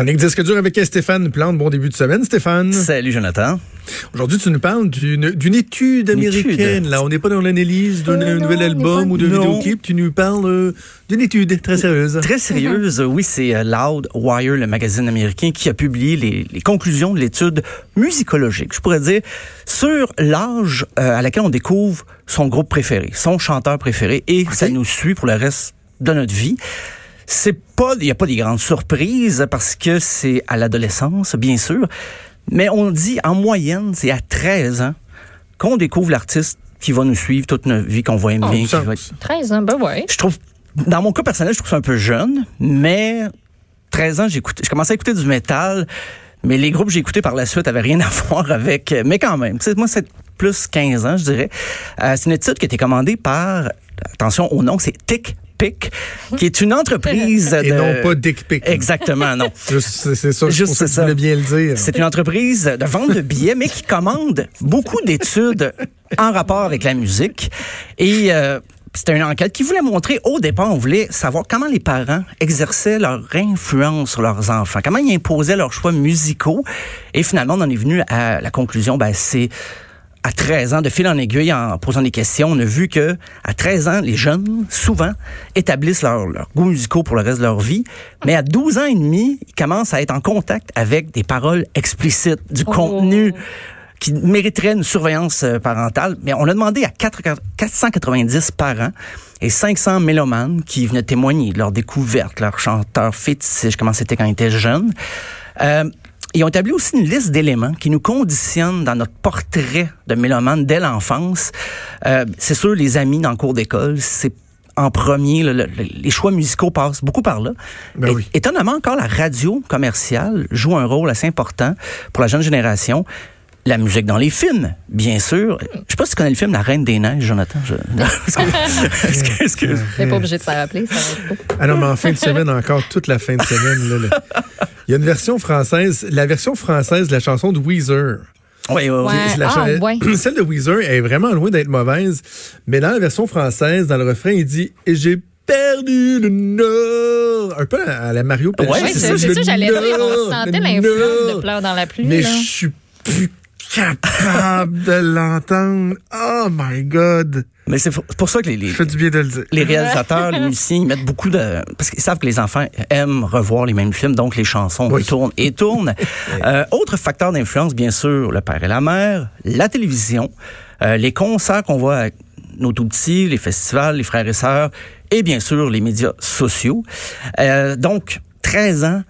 Chronique disque dur avec Stéphane Plante. Bon début de semaine, Stéphane. Salut, Jonathan. Aujourd'hui, tu nous parles d'une étude américaine. Là, on n'est pas dans l'analyse d'un Euh, nouvel on album pas- ou d'un vidéoclip. Tu nous parles euh, d'une étude très sérieuse. Très sérieuse, oui, c'est euh, Loud Wire, le magazine américain, qui a publié les, les conclusions de l'étude musicologique, je pourrais dire, sur l'âge euh, à laquelle on découvre son groupe préféré, son chanteur préféré, et ça nous suit pour le reste de notre vie. C'est pas, il n'y a pas des grandes surprises parce que c'est à l'adolescence, bien sûr, mais on dit en moyenne, c'est à 13 ans qu'on découvre l'artiste qui va nous suivre toute notre vie, qu'on va aimer. Oh, qui va- 13 ans, ben ouais. je trouve, dans mon cas personnel, je trouve ça un peu jeune, mais 13 ans, j'écoutais, je commençais à écouter du métal, mais les groupes que j'ai écoutés par la suite avaient rien à voir avec, mais quand même, moi, c'est plus 15 ans, je dirais. Euh, c'est une étude qui a été commandée par, attention au nom, c'est Tick Qui est une entreprise de... Et non pas Dick Pic. Exactement, non. Juste, C'est ça, Juste ça. bien le dire. C'est une entreprise de vente de billets, mais qui commande beaucoup d'études en rapport avec la musique. Et euh, c'était une enquête qui voulait montrer, au départ, on voulait savoir comment les parents exerçaient leur influence sur leurs enfants, comment ils imposaient leurs choix musicaux. Et finalement, on en est venu à la conclusion, ben, c'est à 13 ans, de fil en aiguille, en posant des questions, on a vu que à 13 ans, les jeunes, souvent, établissent leurs leur goûts musicaux pour le reste de leur vie. Mais à 12 ans et demi, ils commencent à être en contact avec des paroles explicites, du Oh. contenu qui mériterait une surveillance euh, parentale. Mais on a demandé à 4 490 parents et 500 mélomanes qui venaient témoigner de leur découverte, leur chanteur fétiche, comment c'était quand ils étaient jeunes. Euh, ils ont établi aussi une liste d'éléments qui nous conditionnent dans notre portrait de mélomane dès l'enfance. Euh, c'est sûr, les amis dans le cours d'école, c'est en premier, le- le- les choix musicaux passent beaucoup par là. Ben oui. Étonnamment, encore, la radio commerciale joue un rôle assez important pour la jeune génération. La musique dans les films, bien sûr. Je sais pas si tu connais le film La Reine des Neiges, Jonathan. Je... Excuse- excuse. T'es pas obligé de s'en rappeler, ça. Ah non, mais en fin de semaine, encore toute la fin de semaine. là, là. Il y a une version française, la version française de la chanson de Weezer. Oui, oui, oui. Ouais. C'est la ah, ouais. Celle de Weezer est vraiment loin d'être mauvaise, mais dans la version française, dans le refrain, il dit « Et j'ai perdu le nord ». Un peu à la Mario Pelchat. Ouais, Oui, c'est ça, ça, j'allais dire. On sentait le l'influence de Pleurs dans la pluie. Mais je suis capable de l'entendre. Oh my God. Mais c'est pour- ça que les, les, du bien de le dire. les réalisateurs, les musiciens, ils mettent beaucoup de... Parce qu'ils savent que les enfants aiment revoir les mêmes films, donc les chansons Oui. tournent et tournent. Euh, autre facteur d'influence, bien sûr, le père et la mère, la télévision, euh, les concerts qu'on voit avec nos tout-petits, les festivals, les frères et sœurs, et bien sûr les médias sociaux. Euh, donc, 13 ans,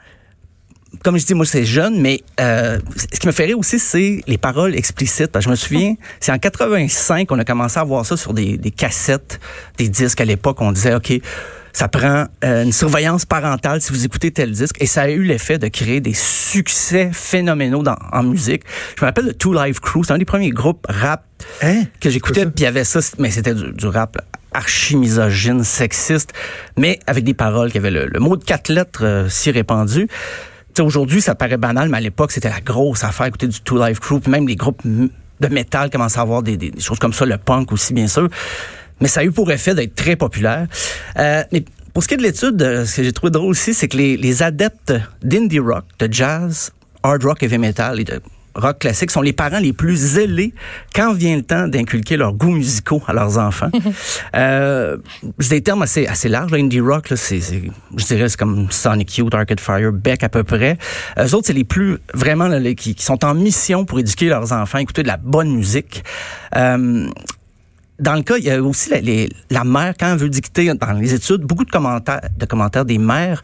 comme je dis, moi, c'est jeune, mais euh, ce qui me fait rire aussi, c'est les paroles explicites. Parce que je me souviens, c'est en 85 qu'on a commencé à voir ça sur des, des cassettes, des disques. À l'époque, on disait, OK, ça prend euh, une surveillance parentale si vous écoutez tel disque. Et ça a eu l'effet de créer des succès phénoménaux dans, en musique. Je me rappelle le Two Live Crew, c'est un des premiers groupes rap Hein? que j'écoutais, puis il y avait ça, mais c'était du, du rap archi-misogyne, sexiste, mais avec des paroles qui avaient le, le mot de quatre lettres euh, si répandu. Aujourd'hui, ça paraît banal, mais à l'époque, c'était la grosse affaire, écouter du Two Life Crew, même les groupes de métal commençaient à avoir des, des- des choses comme ça, le punk aussi, bien sûr. Mais ça a eu pour effet d'être très populaire. Euh, mais pour ce qui est de l'étude, euh, ce que j'ai trouvé drôle aussi, c'est que les, les adeptes d'indie rock, de jazz, hard rock, heavy metal et de rock classique sont les parents les plus zélés quand vient le temps d'inculquer leurs goûts musicaux à leurs enfants. euh, c'est des termes assez, assez larges. Là. Indie rock, là, c'est, c'est- je dirais, c'est comme Sonic Youth, Arcade Fire, Beck à peu près. Eux autres, c'est les plus, vraiment, là, les- qui, qui sont en mission pour éduquer leurs enfants, écouter de la bonne musique. Euh, dans le cas, il y a aussi la, les- la mère, quand elle veut dicter dans les études, beaucoup de commentaires, de commentaires des mères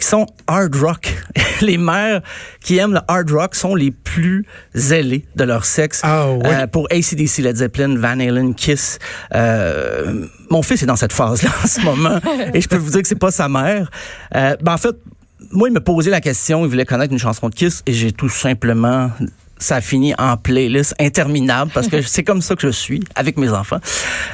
qui sont hard rock. les mères qui aiment le hard rock sont les plus zélées de leur sexe. Ah oui. Euh, pour ACDC, Led Zeppelin, Van Halen, Kiss. Euh, mon fils est dans cette phase-là en ce moment et je peux vous dire que c'est pas sa mère. Euh, ben en fait, moi, il me posait la question, il voulait connaître une chanson de Kiss et j'ai tout simplement ça a fini en playlist interminable parce que c'est comme ça que je suis avec mes enfants.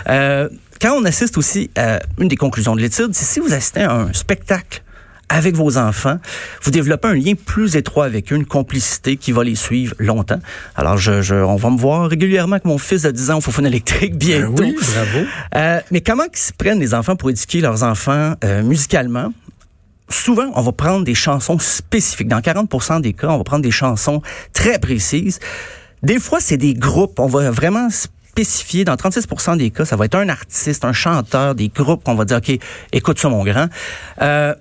Euh, quand on assiste aussi à une des conclusions de l'étude, c'est si vous assistez à un spectacle avec vos enfants, vous développez un lien plus étroit avec eux, une complicité qui va les suivre longtemps. Alors, je, je, on va me voir régulièrement avec mon fils de 10 ans au Fofone électrique bientôt. Ben oui, bravo. Euh, mais comment ils se prennent les enfants pour éduquer leurs enfants euh, musicalement? souvent, on va prendre des chansons spécifiques. Dans 40% des cas, on va prendre des chansons très précises. Des fois, c'est des groupes. On va vraiment spécifier. Dans 36 des cas, ça va être un artiste, un chanteur, des groupes qu'on va dire, OK, écoute ça, mon grand. Euh,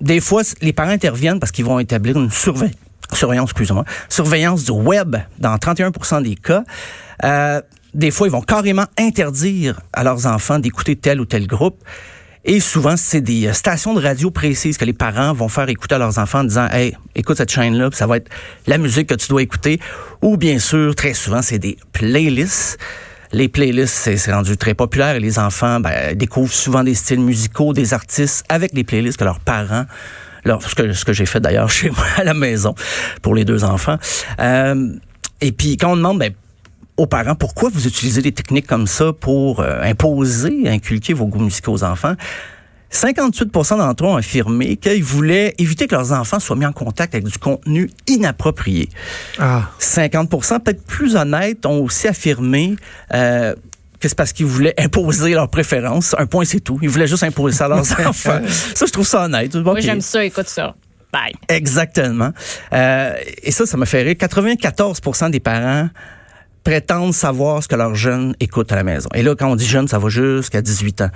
des fois, les parents interviennent parce qu'ils vont établir une surveillance excusez-moi, surveillance du web dans 31% des cas. Euh, des fois, ils vont carrément interdire à leurs enfants d'écouter tel ou tel groupe. Et souvent, c'est des euh, stations de radio précises que les parents vont faire écouter à leurs enfants en disant, hey, écoute cette chaîne-là, ça va être la musique que tu dois écouter. Ou bien sûr, très souvent, c'est des playlists. Les playlists, c'est rendu très populaire et les enfants ben, découvrent souvent des styles musicaux, des artistes avec les playlists que leurs parents ce que, j'ai fait d'ailleurs chez moi à la maison pour les deux enfants. Euh, et puis quand on demande ben, aux parents pourquoi vous utilisez des techniques comme ça pour euh, imposer, inculquer vos goûts musicaux aux enfants, 58% d'entre eux ont affirmé qu'ils voulaient éviter que leurs enfants soient mis en contact avec du contenu inapproprié. Ah. 50% peut-être plus honnêtes, ont aussi affirmé euh, que c'est parce qu'ils voulaient imposer leurs préférences. Un point, c'est tout. Ils voulaient juste imposer ça à leurs enfants. Ça, je trouve ça honnête. Moi, j'aime ça, écoute ça. Bye. Exactement. Euh, et ça, ça m'a fait rire. 94% des parents prétendent savoir ce que leurs jeunes écoutent à la maison. Et là, quand on dit jeunes, ça va jusqu'à 18 ans.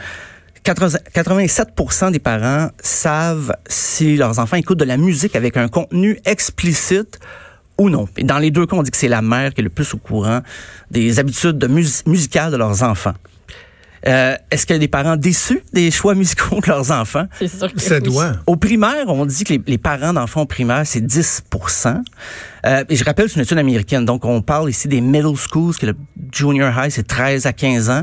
87% des parents savent si leurs enfants écoutent de la musique avec un contenu explicite ou non. Et dans les deux cas, on dit que c'est la mère qui est le plus au courant des habitudes de musicales de leurs enfants. Euh, Est-ce qu'il y a des parents déçus des choix musicaux de leurs enfants? C'est sûr que Ça doit. Au primaire, on dit que les, parents d'enfants primaires, c'est 10% euh, Et je rappelle, c'est une étude américaine. Donc, on parle ici des middle schools, que le junior high, c'est 13 à 15 ans.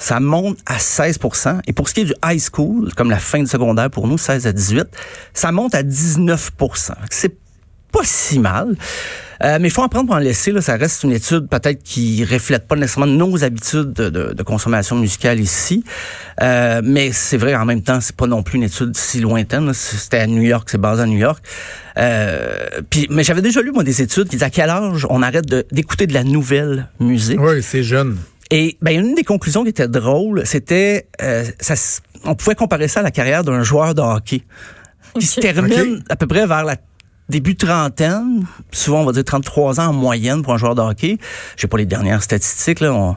Ça monte à 16 Et pour ce qui est du high school, comme la fin du secondaire pour nous, 16 à 18, ça monte à 19% C'est pas si mal. Euh, mais il faut apprendre pour en laisser. Là, ça reste une étude peut-être qui reflète pas nécessairement nos habitudes de, de, consommation musicale ici. Euh, mais c'est vrai, en même temps, c'est pas non plus une étude si lointaine. C'était à New York, c'est basé à New York. Euh, puis, mais j'avais déjà lu moi des études qui disaient à quel âge on arrête d'écouter de, la nouvelle musique. Oui, c'est jeune. Et ben une des conclusions qui était drôle, c'était euh, ça, on pouvait comparer ça à la carrière d'un joueur de hockey qui se termine à peu près vers la début trentaine, souvent on va dire 33 ans en moyenne pour un joueur de hockey. J'ai pas les dernières statistiques là, on,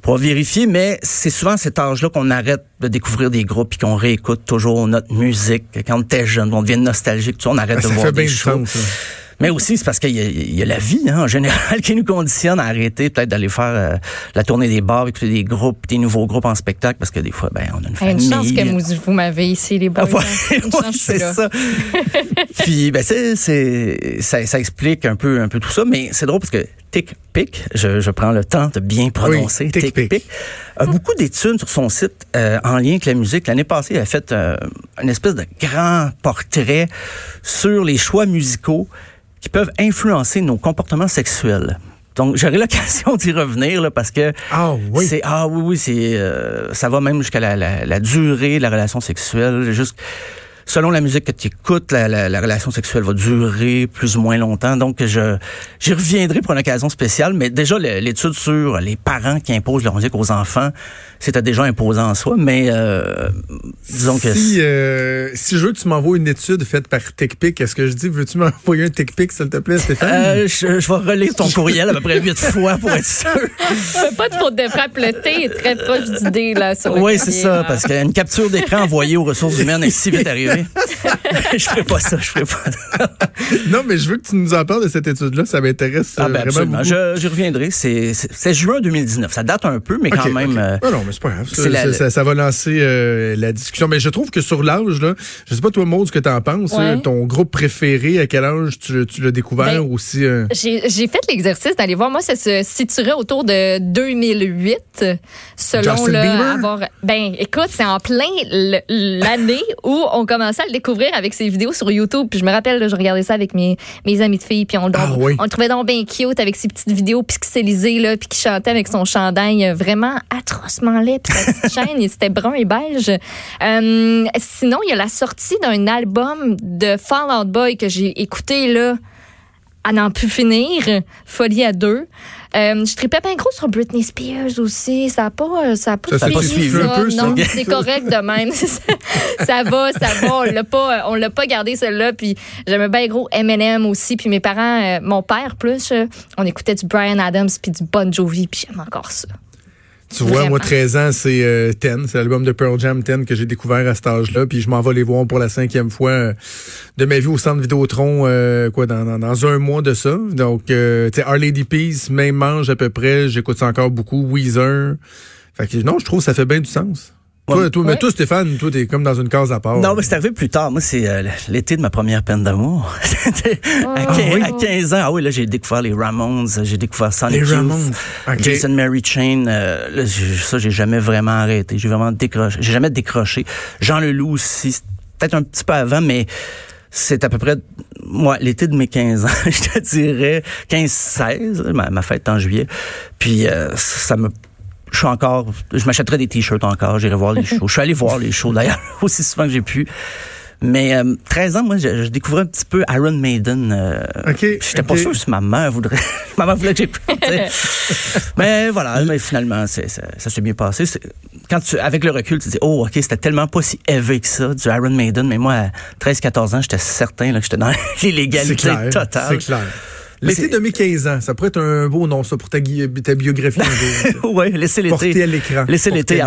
pourra vérifier, mais c'est souvent à cet âge-là qu'on arrête de découvrir des groupes et qu'on réécoute toujours notre musique. Quand on était jeune, on devient nostalgique, on arrête de voir des choses. Mais aussi, c'est parce qu'il y, a la vie, hein, en général, qui nous conditionne à arrêter peut-être d'aller faire euh, la tournée des bars, écouter des groupes, des nouveaux groupes en spectacle, parce que des fois, ben, on a une famille. Une chance que vous, m'avez ici, les boys. Ah, c'est ça. Puis, ben, c'est, c'est, ça, ça, explique un peu, un peu tout ça, mais c'est drôle parce que TickPick, je, je prends le temps de bien prononcer, oui, TickPick, a beaucoup d'études sur son site euh, en lien avec la musique. L'année passée, il a fait euh, une espèce de grand portrait sur les choix musicaux qui peuvent influencer nos comportements sexuels. Donc, j'aurai l'occasion d'y revenir là, parce que ah oui, c'est ah oui oui c'est euh, ça va même jusqu'à la, la, la, durée de la relation sexuelle, juste selon la musique que tu écoutes, la, la, relation sexuelle va durer plus ou moins longtemps. Donc, je j'y reviendrai pour une occasion spéciale. Mais déjà, l'étude sur les parents qui imposent leur musique aux enfants, c'était déjà imposant en soi. Mais euh, disons que... Si, euh, si je veux que tu m'envoies une étude faite par TechPic, est-ce que je dis, veux-tu m'envoyer un TechPic, s'il te plaît, Stéphane? Euh, je, je, vais relire ton courriel à peu près huit fois pour être sûr. pas de faute de frappe. Le thé est très proche d'idée, là. Oui, c'est ça, parce qu'une capture d'écran envoyée aux ressources humaines est si vite arrivée. je ferai pas ça, je ferai pas ça. non, mais je veux que tu nous en parles de cette étude-là. Ça m'intéresse ah, ben, vraiment beaucoup. Je, reviendrai. C'est juin 2019. Ça date un peu, mais quand même. Euh, ah non, mais c'est pas grave. Ça, va lancer euh, la discussion. Mais je trouve que sur l'âge, là, je sais pas toi, Maud, ce que tu en penses. ton groupe préféré, à quel âge tu, l'as découvert ben, aussi? Euh? J'ai fait l'exercice d'aller voir. Moi, ça se situerait autour de 2008, selon le avoir. Ben, écoute, c'est en plein l'année où on commençait à le découvrir avec ses vidéos sur YouTube. Puis je me rappelle, je regardais ça avec mes, mes amis de filles, puis on, ah on, le trouvait donc bien cute avec ses petites vidéos pixelisées, là, puis qui chantait avec son chandail vraiment atrocement laid, puis sa petite chaîne, c'était brun et beige. Euh, sinon, il y a la sortie d'un album de Fall Out Boy que j'ai écouté, là, à n'en plus finir, Folie à deux. Euh, je tripais bien gros sur Britney Spears aussi. Ça n'a pas, ça a pas, ça, suivi, peu, Non, c'est correct de même. ça va, ça va. On l'a pas, on l'a pas gardé celle-là. Puis j'aimais bien gros Eminem aussi. Puis mes parents, euh, mon père plus, euh, on écoutait du Brian Adams puis du Bon Jovi. Puis j'aime encore ça. Tu vois, moi, 13 ans, c'est euh, Ten. C'est l'album de Pearl Jam Ten que j'ai découvert à cet âge-là. Puis je m'en vais les voir pour la cinquième fois euh, de ma vie au centre Vidéotron, euh, quoi, dans, dans, un mois de ça. Donc, euh, tu sais, Our Lady Peace, même mange à peu près. J'écoute ça encore beaucoup. Weezer. Fait que non, je trouve que ça fait bien du sens. Toi, toi, Mais toi, Stéphane, toi, t'es comme dans une case à part. Non, mais c'est arrivé plus tard. Moi, c'est euh, l'été de ma première peine d'amour. à, 15 ans, ah oui, là, j'ai découvert les Ramones, j'ai découvert Sonic les Ramones. Jason Mary Chain. Euh, là, ça, j'ai jamais vraiment arrêté. J'ai vraiment décroché. J'ai jamais décroché. Jean Leloup aussi, peut-être un petit peu avant, mais c'est à peu près moi l'été de mes 15 ans, je te dirais 15-16, ma, ma, fête en juillet. Puis euh, ça me je suis encore, je m'achèterais des t-shirts encore, j'irai voir les shows. Je suis allé voir les shows d'ailleurs aussi souvent que j'ai pu. Mais euh, 13 ans, moi, je, je, découvrais un petit peu Iron Maiden. Euh, okay, J'étais pas sûr si ma mère voudrait. ma mère voulait que j'ai Mais voilà, mais finalement, ça, ça s'est bien passé. Quand tu, avec le recul, tu dis, oh, ok, c'était tellement pas si élevé que ça, du Iron Maiden. Mais moi, à 13-14 ans, j'étais certain là, que j'étais dans l'illégalité totale. C'est clair. L'été de mes 15 ans, ça pourrait être un beau nom, ça, pour ta, ta biographie un jour. oui, laissez l'été. Porter à l'écran. Laissez l'été